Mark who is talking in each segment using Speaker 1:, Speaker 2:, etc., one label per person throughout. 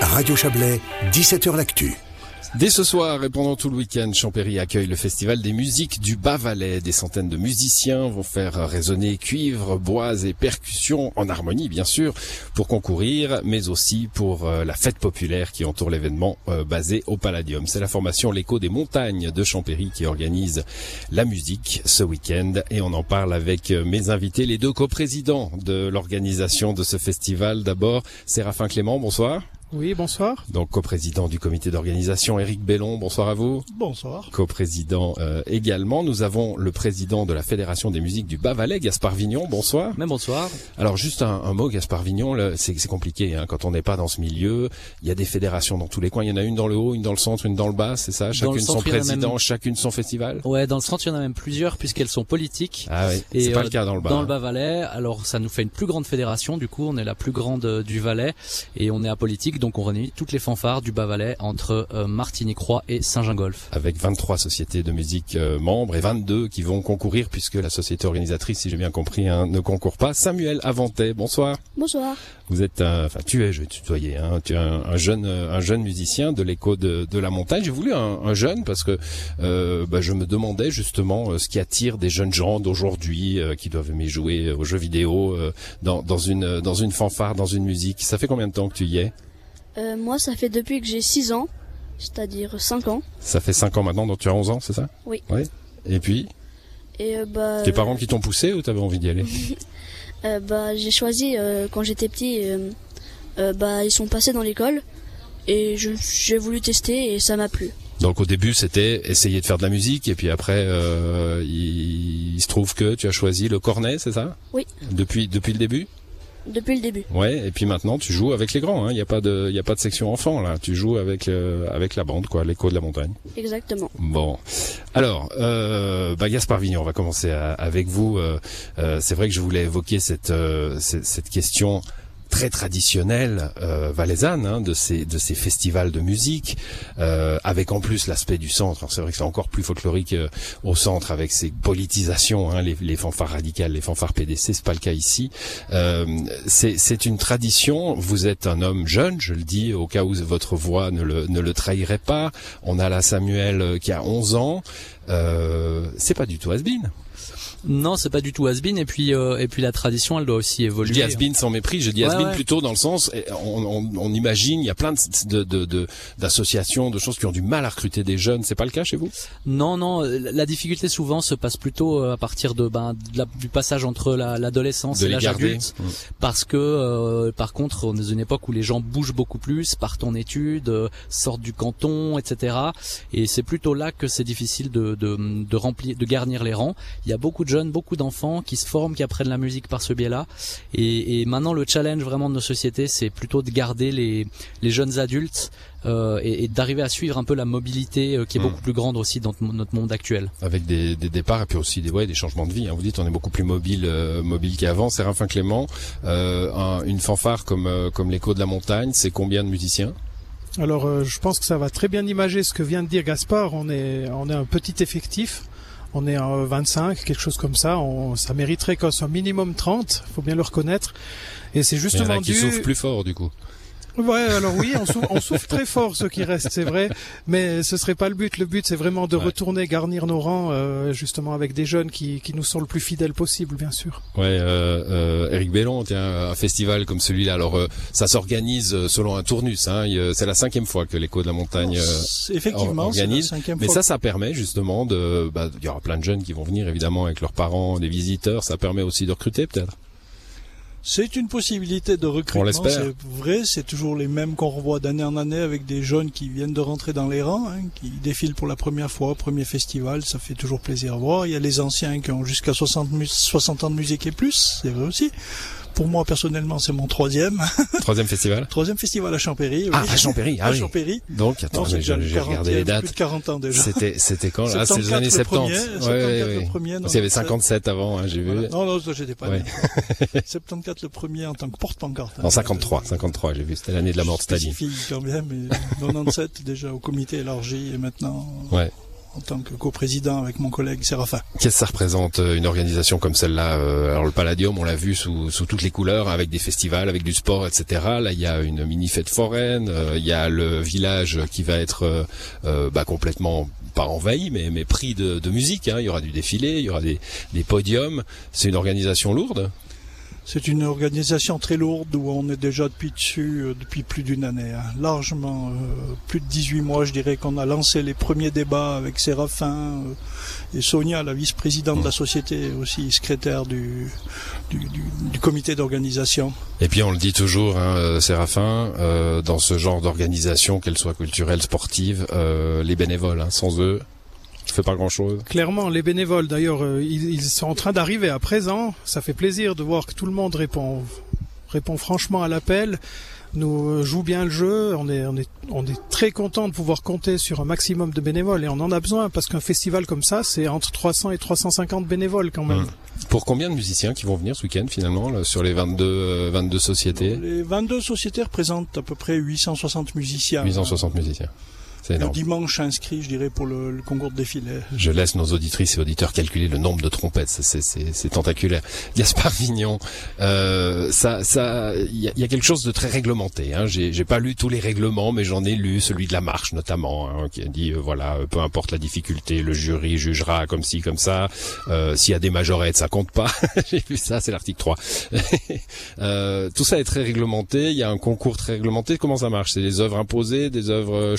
Speaker 1: Radio Chablais, 17h L'Actu.
Speaker 2: Dès ce soir et pendant tout le week-end, Champéry accueille le festival des musiques du Bas-Valais. Des centaines de musiciens vont faire résonner cuivre, bois et percussions en harmonie, bien sûr, pour concourir, mais aussi pour euh, la fête populaire qui entoure l'événement euh, basé au Palladium. C'est la formation L'écho des montagnes de Champéry qui organise la musique ce week-end et on en parle avec euh, mes invités, les deux coprésidents de l'organisation de ce festival. D'abord, Séraphin Clément, bonsoir.
Speaker 3: Oui, bonsoir.
Speaker 2: Donc coprésident du comité d'organisation, Éric Bellon, bonsoir à vous.
Speaker 3: Bonsoir.
Speaker 2: Coprésident euh, également. Nous avons le président de la Fédération des musiques du Bas-Valais, Gaspard Vignon, bonsoir.
Speaker 4: Même bonsoir.
Speaker 2: Alors juste un, un mot, Gaspard Vignon, c'est compliqué hein, quand on n'est pas dans ce milieu. Il y a des fédérations dans tous les coins. Il y en a une dans le haut, une dans le centre, une dans le bas, c'est ça? Chacune son président, chacune son festival?
Speaker 4: Ouais, dans le centre, il y en a même plusieurs puisqu'elles sont politiques.
Speaker 2: Ah oui, c'est pas le cas dans le bas.
Speaker 4: Dans le
Speaker 2: hein.
Speaker 4: Bas-Valais, alors ça nous fait une plus grande fédération, du coup on est la plus grande euh, du Valais et on est apolitique, donc on réunit toutes les fanfares du Bas-Valais entre euh, Martigny-Croix et Saint-Gingolf.
Speaker 2: Avec 23 sociétés de musique euh, membres et 22 qui vont concourir puisque la société organisatrice, si j'ai bien compris, hein, ne concourt pas. Samuel Avantet, bonsoir.
Speaker 5: Bonsoir.
Speaker 2: Vous êtes, un, enfin tu es, je vais tutoyer, hein, tu es un, un, jeune, un jeune musicien de l'écho de, de, la montagne. J'ai voulu un, un, jeune parce que euh, bah, je me demandais justement euh, ce qui attire des jeunes gens d'aujourd'hui euh, qui doivent aimer jouer aux jeux vidéo, euh, dans, dans une dans une fanfare, dans une musique. Ça fait combien de temps que tu y es?
Speaker 5: Euh, Moi, ça fait depuis que j'ai 6 ans, c'est-à-dire 5 ans.
Speaker 2: Ça fait 5 ans maintenant, donc tu as 11 ans, c'est ça?
Speaker 5: Oui.
Speaker 2: Et puis?
Speaker 5: Et euh, bah,
Speaker 2: Tes parents qui t'ont poussé ou t'avais envie d'y aller?
Speaker 5: Euh, Bah, j'ai choisi quand j'étais petit. bah, ils sont passés dans l'école et j'ai voulu tester et ça m'a plu.
Speaker 2: Donc au début c'était essayer de faire de la musique et puis après euh, il, il se trouve que tu as choisi le cornet, c'est ça?
Speaker 5: Oui.
Speaker 2: Depuis depuis le début?
Speaker 5: Depuis le début.
Speaker 2: Ouais. Et puis maintenant tu joues avec les grands. hein. Il n'y a pas de il y a pas de section enfant là. Tu joues avec euh, avec la bande quoi, l'écho de la montagne.
Speaker 5: Exactement.
Speaker 2: Bon, alors, euh, bah Gaspard Vignon, on va commencer à- avec vous. Euh, euh, c'est vrai que je voulais évoquer cette euh, cette, cette question très traditionnelle euh, valaisanne hein, de ces de ces festivals de musique, euh, avec en plus l'aspect du centre. C'est vrai que c'est encore plus folklorique euh, au centre avec ces politisations, hein, les, les fanfares radicales, les fanfares PDC. C'est pas le cas ici. Euh, c'est une tradition. Vous êtes un homme jeune, je le dis au cas où votre voix ne le ne le trahirait pas. On a là Samuel euh, qui a 11 ans. Euh, c'est pas du tout has-been.
Speaker 4: Non, c'est pas du tout has-been et puis euh, et puis la tradition, elle doit aussi
Speaker 2: Je
Speaker 4: évoluer.
Speaker 2: dis has-been sans mépris, je dis has-been
Speaker 4: ouais.
Speaker 2: plutôt dans le sens, on, on, on imagine, il y a plein de, de, de, d'associations, de choses qui ont du mal à recruter des jeunes. C'est pas le cas chez vous?
Speaker 4: Non, non, la difficulté souvent se passe plutôt euh, à partir de, ben, de la- du passage entre la- l'adolescence et l'âge adulte. Parce que, euh, par contre, on est dans une époque où les gens bougent beaucoup plus, partent en études, euh, sortent du canton, etc. Et c'est plutôt là que c'est difficile de, de, de remplir, de garnir les rangs. Il y a beaucoup de jeunes, beaucoup d'enfants qui se forment, qui apprennent la musique par ce biais-là. Et, et maintenant, le challenge vraiment de nos sociétés, c'est plutôt de garder les, les jeunes adultes euh, et, et d'arriver à suivre un peu la mobilité euh, qui est
Speaker 2: Mm.
Speaker 4: beaucoup plus grande aussi dans notre- monde actuel.
Speaker 2: avec des, des départs et puis aussi des, ouais, des changements de vie. hein. Vous dites on est beaucoup plus mobile, euh, mobile qu'avant. Séraphin Clément, euh, un- une fanfare comme, euh, comme l'écho de la montagne, c'est combien de musiciens?
Speaker 3: Alors, euh, je pense que ça va très bien imager ce que vient de dire Gaspard. On est, on est un petit effectif. On est à 25, quelque chose comme ça. On, ça mériterait qu'on soit minimum 30. Faut bien le reconnaître. Et c'est
Speaker 2: Il y en
Speaker 3: justement
Speaker 2: a qui
Speaker 3: dû.
Speaker 2: souffrent plus fort du coup.
Speaker 3: Ouais, alors oui, on souffre, on souffre très fort ceux qui restent, c'est vrai, mais ce serait pas le but. Le but, c'est vraiment de
Speaker 2: Ouais.
Speaker 3: retourner garnir nos rangs, euh, justement avec des jeunes qui, qui nous sont le plus fidèles possible, bien sûr.
Speaker 2: Ouais, euh, euh, Eric Bellon, tiens, un festival comme celui-là. Alors, euh, ça s'organise euh, selon un tournus. Hein. C'est la cinquième fois que l'écho de la montagne. euh,
Speaker 6: Effectivement, la
Speaker 2: organise,
Speaker 6: cinquième
Speaker 2: Mais
Speaker 6: fois.
Speaker 2: ça, ça permet justement de. bah, Il y aura plein de jeunes qui vont venir évidemment avec leurs parents, des visiteurs. Ça permet aussi de recruter peut-être.
Speaker 6: C'est une possibilité de recrutement, c'est vrai, c'est toujours les mêmes qu'on revoit d'année en année avec des jeunes qui viennent de rentrer dans les rangs, hein, qui défilent pour la première fois, premier festival, ça fait toujours plaisir à voir. Il y a les anciens qui ont jusqu'à 60, mus- 60 ans de musique et plus, c'est vrai aussi. Pour moi, personnellement, c'est mon troisième.
Speaker 2: Troisième festival.
Speaker 6: troisième festival à Champéry. oui.
Speaker 2: Ah, à Champéry. Ah
Speaker 6: à
Speaker 2: oui.
Speaker 6: Champéry.
Speaker 2: Donc, attends, j'ai regardé
Speaker 6: 40e,
Speaker 2: les
Speaker 6: Plus
Speaker 2: dates.
Speaker 6: de 40 ans déjà.
Speaker 2: C'était c'était quand là Ah, C'est les
Speaker 6: 74
Speaker 2: années
Speaker 6: le
Speaker 2: 70.
Speaker 6: premier,
Speaker 2: Ouais,
Speaker 6: 74
Speaker 2: ouais,
Speaker 6: le premier,
Speaker 2: Parce qu'il y avait
Speaker 6: donc ça-
Speaker 2: 57 avant, hein, j'ai vu.
Speaker 6: Non, non, ça, j'étais pas
Speaker 2: Ouais.
Speaker 6: né. 74 le premier en tant que porte-pancarte. hein.
Speaker 2: En 53, 53, j'ai vu. C'était l'année de la mort de Staline.
Speaker 6: Quand même, mais 97 déjà au comité élargi et maintenant
Speaker 2: Ouais.
Speaker 6: En tant que coprésident avec mon collègue Séraphin.
Speaker 2: Qu'est-ce que ça représente euh, une organisation comme celle-là euh, Alors le Palladium, on l'a vu sous, toutes les couleurs, avec des festivals, avec du sport, etc. Là, il y a une mini fête foraine, euh, il y a le village qui va être bah, complètement pas envahi, mais, mais pris de, de musique. hein. Il y aura du défilé, il y aura des, des podiums. C'est une organisation lourde?
Speaker 6: C'est une organisation très lourde où on est déjà depuis dessus euh, depuis plus d'une année, hein. largement euh, plus de 18 mois, je dirais qu'on a lancé les premiers débats avec Séraphin euh, et Sonia, la vice-présidente de la société, aussi secrétaire du, du, comité d'organisation.
Speaker 2: Et puis on le dit toujours, hein, Séraphin, dans ce genre d'organisation, qu'elle soit culturelle, sportive, les bénévoles, hein, sans eux, on fait pas grand-chose.
Speaker 3: Clairement, les bénévoles, d'ailleurs, euh, ils, ils sont en train d'arriver à présent. Ça fait plaisir de voir que tout le monde répond, répond franchement à l'appel, nous euh, joue bien le jeu. On est, on est, on est très content de pouvoir compter sur un maximum de bénévoles et on en a besoin parce qu'un festival comme ça, c'est entre 300 et 350 bénévoles quand même.
Speaker 2: Mmh. Pour combien de musiciens qui vont venir ce week-end finalement là, sur les 22, euh, 22 sociétés?
Speaker 6: Les 22 sociétés représentent à peu près 860 musiciens.
Speaker 2: 860 musiciens. C'est
Speaker 6: Le dimanche inscrit, je dirais, pour le, le concours de défilé.
Speaker 2: Je laisse nos auditrices et auditeurs calculer le nombre de trompettes, c'est- c'est c'est- c'est tentaculaire. Gaspard Vignon, euh, ça, ça, il y y a quelque chose de très réglementé. Hein. J'ai j'ai pas lu tous les règlements, mais j'en ai lu celui de la marche notamment, hein, qui a dit euh, voilà, euh, peu importe la difficulté, le jury jugera comme ci comme ça. Euh, S'il y a des majorettes, ça compte pas. J'ai vu ça, c'est l'article 3. Euh, tout ça est très réglementé. Il y a un concours très réglementé. Comment ça marche? C'est des œuvres imposées, des œuvres euh,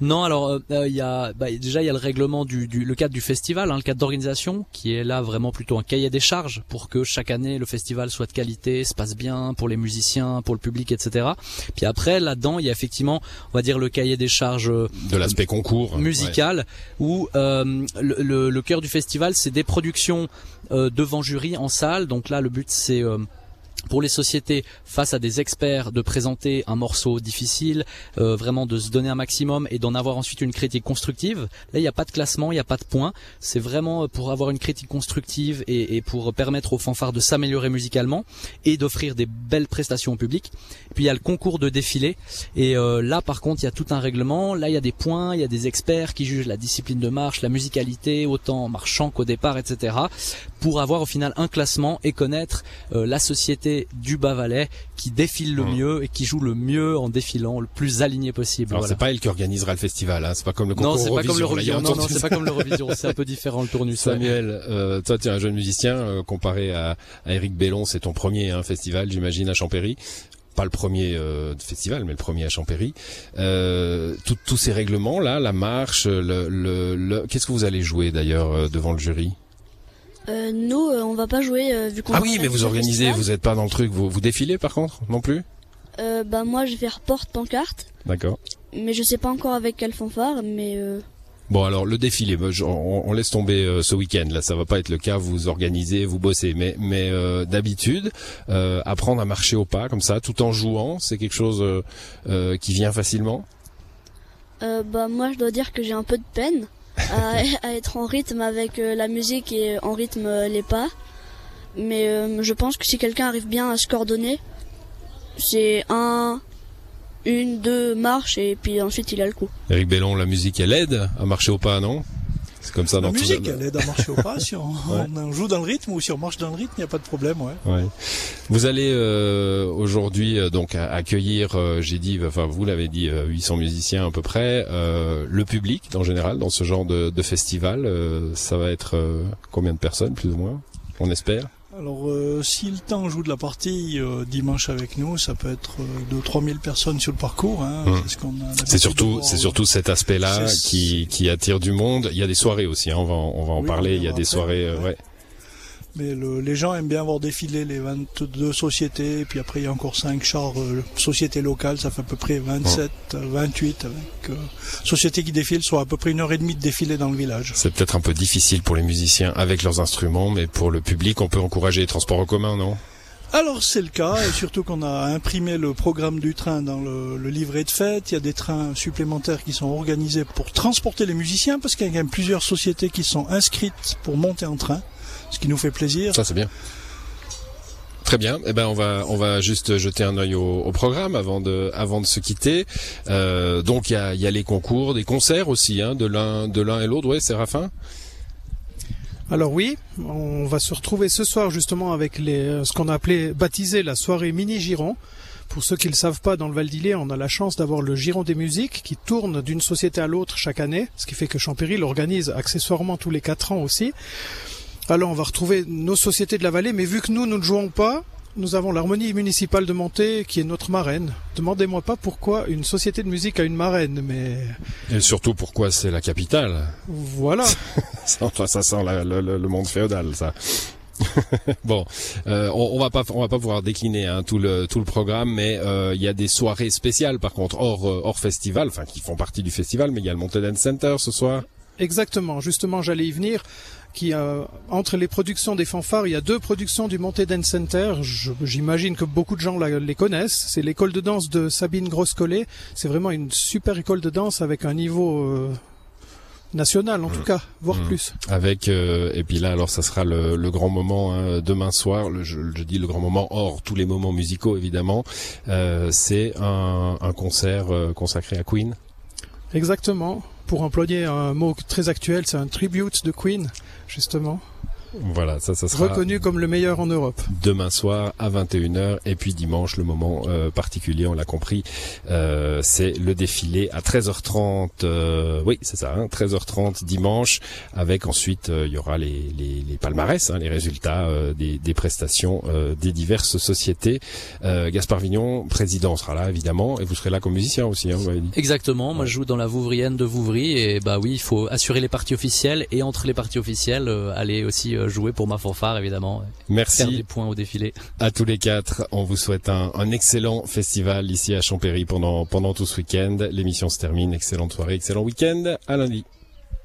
Speaker 4: Non, alors euh, euh, il y a bah, déjà il y a le règlement du, du le cadre du festival, hein, le cadre d'organisation, qui est là vraiment plutôt un cahier des charges pour que chaque année le festival soit de qualité, se passe bien pour les musiciens, pour le public, etc. Puis après là-dedans il y a effectivement on va dire le cahier des charges euh,
Speaker 2: de l'aspect concours
Speaker 4: musical où euh, le, le, le cœur du festival c'est des productions euh, devant jury en salle. Donc là le but c'est euh, pour les sociétés face à des experts de présenter un morceau difficile, euh, vraiment de se donner un maximum et d'en avoir ensuite une critique constructive. Là, il n'y a pas de classement, il n'y a pas de points. C'est vraiment pour avoir une critique constructive et, et pour permettre aux fanfares de s'améliorer musicalement et d'offrir des belles prestations au public. Puis il y a le concours de défilé et euh, là, par contre, il y a tout un règlement. Là, il y a des points, il y a des experts qui jugent la discipline de marche, la musicalité, autant marchant qu'au départ, etc. Pour avoir au final un classement et connaître euh, la société du Bas-Valais qui défile le
Speaker 2: Mmh.
Speaker 4: mieux et qui joue le mieux en défilant le plus aligné possible.
Speaker 2: Alors
Speaker 4: voilà.
Speaker 2: c'est pas elle qui organisera le festival, hein. c'est pas comme le concours
Speaker 4: Non, c'est pas comme l'Eurovision. Non, non, c'est pas comme l'Eurovision. C'est un peu différent le tournus.
Speaker 2: Samuel, euh, toi tu es un jeune musicien, euh, comparé à, à Eric Bellon, c'est ton premier hein, festival, j'imagine, à Champéry. Pas le premier euh, festival, mais le premier à Champéry. Euh, tous ces règlements là, la marche, le, le, le- qu'est-ce que vous allez jouer d'ailleurs euh, devant le jury?
Speaker 5: Euh, nous, euh, on va pas jouer euh, vu qu'on.
Speaker 2: Ah oui, mais vous organisez, vous êtes pas dans le truc, vous, vous défilez par contre, non plus?
Speaker 5: Euh, bah moi, je vais faire porte-pancarte,
Speaker 2: D'accord.
Speaker 5: mais je sais pas encore avec quelle fanfare, mais euh,
Speaker 2: Bon alors le défilé, on, laisse tomber ce week-end. Là, ça va pas être le cas. Vous organisez, vous bossez, mais mais euh, d'habitude, euh, apprendre à marcher au pas comme ça, tout en jouant, c'est quelque chose euh, qui vient facilement?
Speaker 5: euh, bah moi, je dois dire que j'ai un peu de peine à, à être en rythme avec euh, la musique et en rythme euh, les pas. Mais euh, je pense que si quelqu'un arrive bien à se coordonner, c'est un, une, deux marches et puis ensuite il a le coup.
Speaker 2: Eric Bellon, la musique, elle aide à marcher au pas, non? C'est comme ça
Speaker 6: La
Speaker 2: dans tout-
Speaker 6: musique, elle aide à marcher au pas. Si on,
Speaker 2: Ouais.
Speaker 6: on joue dans le rythme ou si on marche dans le rythme, il n'y a pas de problème. Ouais.
Speaker 2: Ouais. Vous allez euh, aujourd'hui euh, donc accueillir, euh, j'ai dit, enfin vous l'avez dit, euh, 800 musiciens à peu près. Euh, le public en général dans ce genre de, de festival, euh, ça va être euh, combien de personnes plus ou moins? On espère?
Speaker 6: Alors, euh, si le temps joue de la partie euh, dimanche avec nous, ça peut être euh, de 3000 personnes sur le parcours. Hein,
Speaker 2: Hum.
Speaker 6: c'est ce qu'on
Speaker 2: surtout, c'est surtout cet aspect-là qui, qui attire du monde. Il y a des soirées aussi, hein, on va, en- on va en
Speaker 6: Oui,
Speaker 2: parler. Il y a des
Speaker 6: après,
Speaker 2: soirées,
Speaker 6: ouais.
Speaker 2: ouais.
Speaker 6: Mais le- les gens aiment bien voir défiler les 22 sociétés, et puis après il y a encore 5 chars euh, sociétés locales, ça fait à peu près 27, euh, 28 avec euh, sociétés qui défilent, soit à peu près une heure et demie de défilé dans le village.
Speaker 2: C'est peut-être un peu difficile pour les musiciens avec leurs instruments, mais pour le public, on peut encourager les transports en commun, non?
Speaker 6: Alors c'est le cas, et surtout qu'on a imprimé le programme du train dans le, le livret de fête. Il y a des trains supplémentaires qui sont organisés pour transporter les musiciens, parce qu'il y a quand même plusieurs sociétés qui sont inscrites pour monter en train, ce qui nous fait plaisir.
Speaker 2: Ça, c'est bien. Très bien. Eh ben on va on va juste jeter un œil au, programme avant de avant de se quitter. Euh, donc il y a, y a les concours, des concerts aussi, hein, de l'un de l'un et l'autre. Ouais, Séraphin?
Speaker 3: Alors oui, on va se retrouver ce soir justement avec les, ce qu'on a appelé baptisé la soirée mini giron. Pour ceux qui ne le savent pas, dans le Val d'Ilé, on a la chance d'avoir le Giron des musiques qui tourne d'une société à l'autre chaque année, ce qui fait que Champéry l'organise accessoirement tous les quatre ans aussi. Alors on va retrouver nos sociétés de la vallée, mais vu que nous, nous ne jouons pas, nous avons l'harmonie municipale de Monté qui est notre marraine. Demandez-moi pas pourquoi une société de musique a une marraine, mais...
Speaker 2: Et surtout pourquoi c'est la capitale.
Speaker 3: Voilà.
Speaker 2: ça, ça sent le, monde féodal, ça. bon, euh, on, va pas, on va pas pouvoir décliner hein, tout le tout le programme, mais euh, il y a des soirées spéciales par contre hors euh, hors festival, enfin qui font partie du festival, mais il y a le Monté Dance Center ce soir.
Speaker 3: Exactement, justement j'allais y venir qui entre les productions des fanfares, il y a deux productions du Monté Dance Center. J'imagine que beaucoup de gens les connaissent. C'est l'école de danse de Sabine Grosse-Collet. C'est vraiment une super école de danse avec un niveau euh, national en tout mmh. cas, voire mmh. plus.
Speaker 2: Avec euh, et puis là alors ça sera le, grand moment hein, demain soir. Le, je, dis le grand moment hors tous les moments musicaux évidemment. Euh, c'est un, un concert consacré à Queen.
Speaker 3: Exactement. Pour employer un mot très actuel, c'est un tribute de Queen justement.
Speaker 2: Voilà, ça, ça sera
Speaker 3: reconnu comme le meilleur en Europe.
Speaker 2: Demain soir à 21h et puis dimanche, le moment euh, particulier, on l'a compris, euh, c'est le défilé à 13h30. Euh, oui, c'est ça, hein, 13h30 dimanche, avec ensuite il y aura les, les, les palmarès, hein, les résultats des, des, prestations des diverses sociétés. Gaspard Vignon, président, sera là évidemment, et vous serez là comme musicien aussi. Hein,
Speaker 4: Exactement. Moi, je joue dans la Vouvrienne de Vouvry et bah oui, il faut assurer les parties officielles et entre les parties officielles, aller aussi jouer pour ma fanfare évidemment.
Speaker 2: Merci.
Speaker 4: Faire des points au défilé.
Speaker 2: À tous les quatre, on vous souhaite un, un excellent festival ici à Champéry pendant pendant tout ce week-end. L'émission se termine. Excellente soirée, excellent week-end. À lundi.